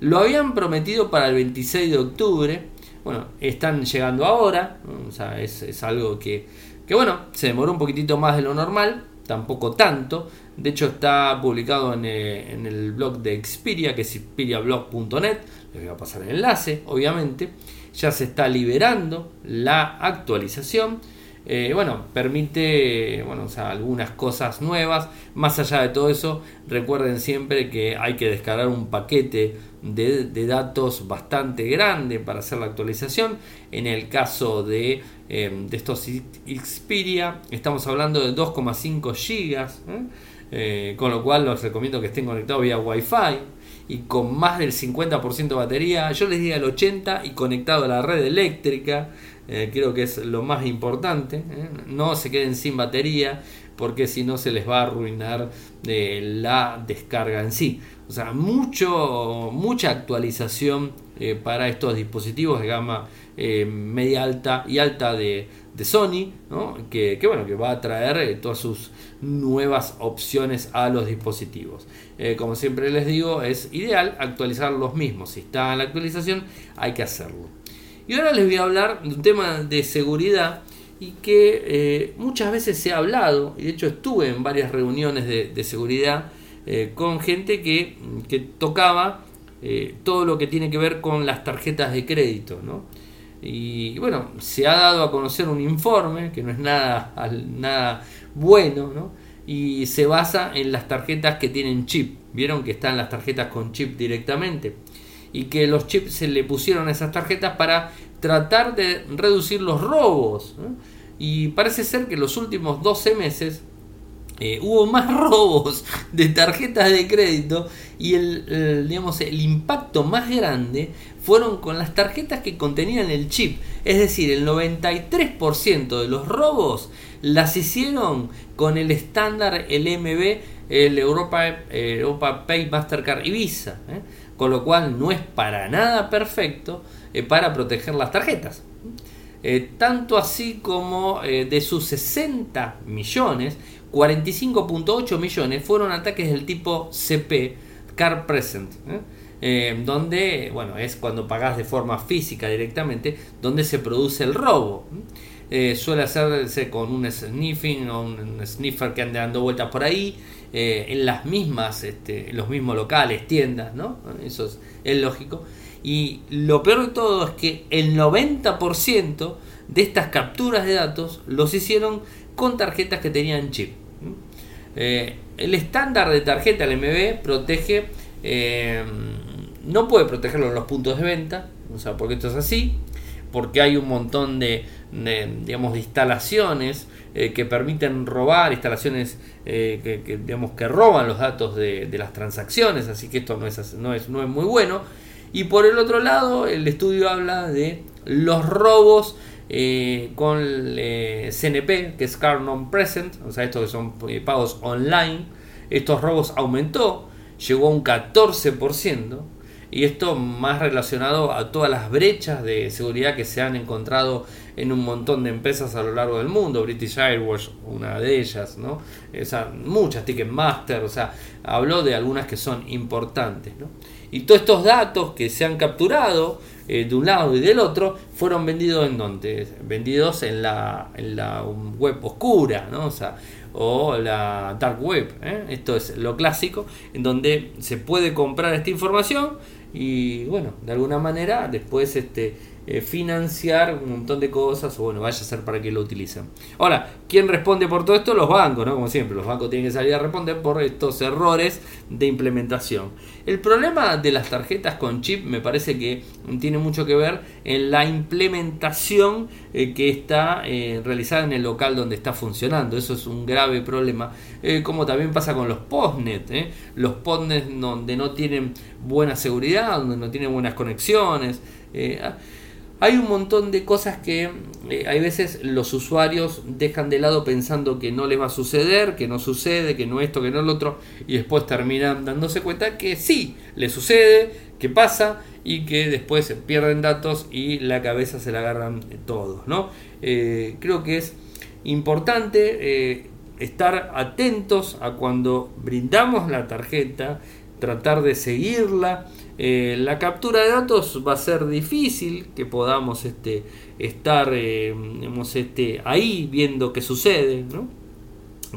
Lo habían prometido para el 26 de octubre. Bueno, están llegando ahora. O sea, es, algo que, que, bueno, se demoró un poquitito más de lo normal. Tampoco tanto. De hecho, está publicado en, eh, en el blog de Xperia, que es xperiablog.net. Les voy a pasar el enlace, obviamente. Ya se está liberando la actualización. Eh, bueno, permite bueno, algunas cosas nuevas. Más allá de todo eso, recuerden siempre que hay que descargar un paquete de, datos bastante grande para hacer la actualización. En el caso de, em, estos Xperia, estamos hablando de 2,5 gigas, ¿eh? Eh, con lo cual los recomiendo que estén conectados vía Wi-Fi y con más del 50% de batería. Yo les diría el 80% y conectado a la red eléctrica. Eh, creo que es lo más importante. No se queden sin batería porque si no se les va a arruinar la descarga en sí. O sea, mucho, mucha actualización eh, para estos dispositivos de gama eh, media alta y alta de, Sony, que, bueno, que va a traer eh, todas sus nuevas opciones a los dispositivos. como siempre les digo, es ideal actualizar los mismos. Si está en la actualización, hay que hacerlo. Y ahora les voy a hablar de un tema de seguridad y que muchas veces se ha hablado, y de hecho estuve en varias reuniones de seguridad, eh, con gente que, tocaba eh, todo lo que tiene que ver con las tarjetas de crédito. ¿no? Y bueno, se ha dado a conocer un informe que no es nada, nada bueno, ¿no? y se basa en las tarjetas que tienen chip. Vieron que están las tarjetas con chip directamente y que los chips se le pusieron a esas tarjetas para tratar de reducir los robos. Y parece ser que los últimos 12 meses eh, hubo más robos de tarjetas de crédito y el, digamos, el impacto más grande fueron con las tarjetas que contenían el chip. Es decir, el 93% de los robos las hicieron con el estándar, el el Europa, Europa Pay, Mastercard y Visa. ¿eh? Con lo cual no es para nada perfecto eh, para proteger las tarjetas. tanto así como de sus 60 millones, 45.8 millones fueron ataques del tipo CP, Car Present, ¿eh? Eh, donde, bueno, es cuando pagas de forma física directamente, donde se produce el robo. ¿Eh? suele hacerse con un sniffing o un sniffer que ande dando vueltas por ahí, en las mismas, este, los mismos locales, tiendas, ¿no? Eso es, lógico. Y lo peor de todo es que el 90% de estas capturas de datos los hicieron con tarjetas que tenían chip. Eh, el estándar de tarjeta LMB protege, eh, no puede protegerlo en los puntos de venta, o sea, porque esto es así, porque hay un montón de, digamos, de instalaciones eh, que permiten robar, instalaciones eh, que, digamos, que roban los datos de, las transacciones, así que esto no es, no, es, no es muy bueno. Y por el otro lado, el estudio habla de los robos eh, con CNP, que es Card Non Present, o sea, estos que son pagos online. Estos robos aumentó, llegó a un 14% y esto más relacionado a todas las brechas de seguridad que se han encontrado en un montón de empresas a lo largo del mundo, British Airways, una de ellas, ¿no? Muchas, Ticketmaster, o sea, habló de algunas que son importantes, ¿no? Y todos estos datos que se han capturado eh, de un lado y del otro fueron vendidos en donde? Vendidos en la, en la web oscura, ¿no? O sea, o la dark web. ¿eh? Esto es lo clásico, en donde se puede comprar esta información y bueno, de alguna manera después este, eh, financiar un montón de cosas o bueno, vaya a ser para que lo utilicen. Ahora, ¿quién responde por todo esto? Los bancos, ¿no? Como siempre, los bancos tienen que salir a responder por estos errores de implementación. El problema de las tarjetas con chip me parece que tiene mucho que ver en la implementación eh, que está eh, realizada en el local donde está funcionando. Eso es un grave problema, como también pasa con los postnet. Los postnet donde no tienen buena seguridad, donde no tienen buenas conexiones. Hay un montón de cosas que eh, hay veces los usuarios dejan de lado pensando que no les va a suceder, que no sucede, que no esto, que no lo otro, y después terminan dándose cuenta que sí, le sucede, que pasa y que después pierden datos y la cabeza se la agarran todos. ¿no? Eh, creo que es importante eh, estar atentos a cuando brindamos la tarjeta, tratar de seguirla eh, la captura de datos va a ser difícil que podamos este, estar eh, este, ahí viendo qué sucede, ¿no?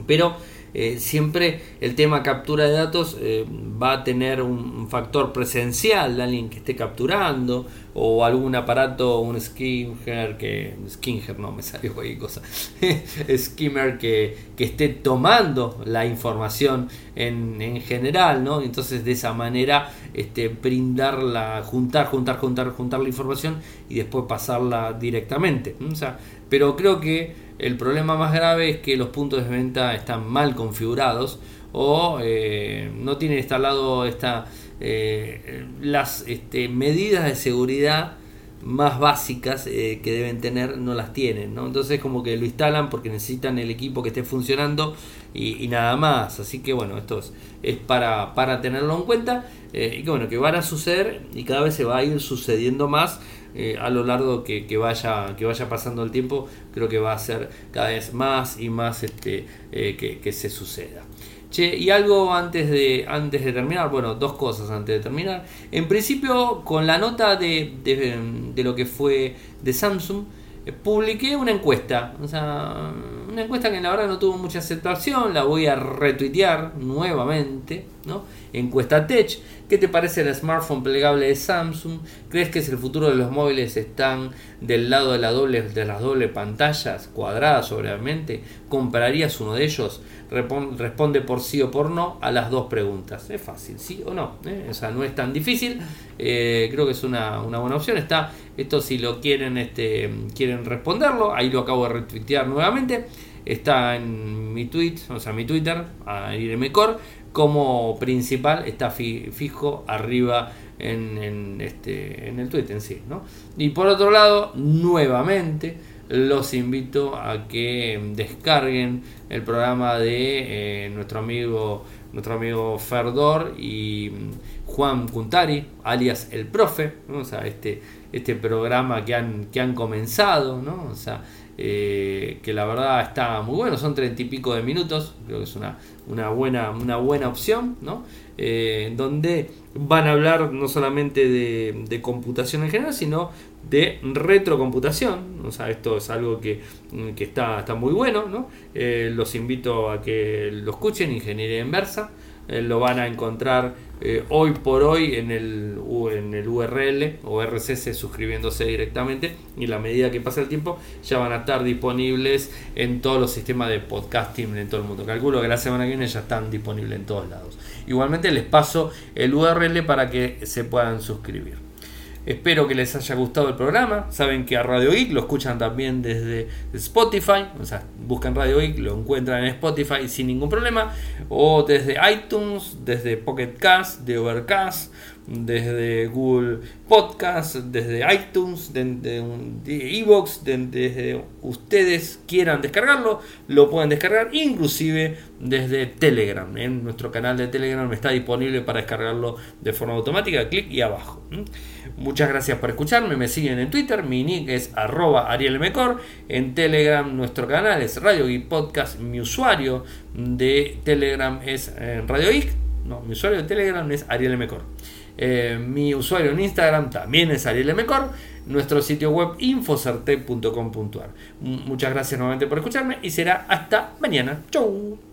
pero eh, siempre el tema captura de datos eh, va a tener un, factor presencial de alguien que esté capturando o algún aparato, un skimmer que skimmer no me salió cualquier cosa, skimmer que, que, esté tomando la información en, en, general, ¿no? Entonces de esa manera este, brindarla, juntar, juntar, juntar, juntar la información y después pasarla directamente. O sea, pero creo que el problema más grave es que los puntos de venta están mal configurados o eh, no tienen instalado esta, eh, las este, medidas de seguridad más básicas eh, que deben tener no las tienen, ¿no? Entonces como que lo instalan porque necesitan el equipo que esté funcionando y, nada más. Así que bueno, esto es, para, para, tenerlo en cuenta y que bueno, que van a suceder y cada vez se va a ir sucediendo más eh, a lo largo que, vaya, que vaya pasando el tiempo, creo que va a ser cada vez más y más este, eh, que, se suceda. Che, y algo antes de, antes de terminar, bueno, dos cosas antes de terminar. En principio, con la nota de, de, lo que fue de Samsung, eh, publiqué una encuesta. O sea, una encuesta que la verdad no tuvo mucha aceptación, la voy a retuitear nuevamente, ¿no? Encuesta Tech ¿Qué te parece el smartphone plegable de Samsung? ¿Crees que es el futuro de los móviles están del lado de, la doble, las doble pantallas cuadradas, obviamente? ¿Comprarías uno de ellos? Responde por sí o por no a las dos preguntas. Es fácil, sí o no. ¿eh? O sea, no es tan difícil. Eh, creo que es una, buena opción. Está, esto si lo quieren, este, quieren responderlo, ahí lo acabo de retuitear nuevamente. Está en mi tweet, o sea, mi Twitter, a Iremecor como principal está fijo arriba en, este, el tweet en sí. ¿no? Y por otro lado, nuevamente los invito a que descarguen el programa de eh, nuestro amigo nuestro amigo Ferdor y mm, Juan Cuntari, alias el profe, o sea, este, este programa que han, que han comenzado, ¿no? o sea, eh, que la verdad está muy bueno, son treinta y pico de minutos, creo que es una, una buena, una buena opción, ¿no? Eh, donde van a hablar no solamente de, computación en general, sino de retrocomputación. O sea, esto es algo que, está, está, muy bueno. ¿no? Eh, los invito a que lo escuchen, Ingeniería Inversa. Eh, lo van a encontrar eh, hoy por hoy en el, en el URL o RSS suscribiéndose directamente y a la medida que pasa el tiempo ya van a estar disponibles en todos los sistemas de podcasting en todo el mundo. Calculo que la semana que viene ya están disponibles en todos lados. Igualmente les paso el URL para que se puedan suscribir. Espero que les haya gustado el programa. Saben que a Radio Geek lo escuchan también desde Spotify. O sea, buscan Radio Geek, lo encuentran en Spotify sin ningún problema. O desde iTunes, desde Pocket Cast, de Overcast desde Google Podcast, desde iTunes, desde Evox, desde ustedes quieran descargarlo, lo pueden descargar, inclusive desde Telegram. En nuestro canal de Telegram está disponible para descargarlo de forma automática, clic y abajo. Muchas gracias por escucharme, me siguen en Twitter, mi nick es arroba arielmecor, en Telegram nuestro canal es Radio Geek Podcast, mi usuario de Telegram es eh, Radio Geek, no, mi usuario de Telegram es Ariel Mecor. Eh, mi usuario en Instagram también es Ariel Mecor. Nuestro sitio web infocerte.com.ar. Muchas gracias nuevamente por escucharme y será hasta mañana. Chau.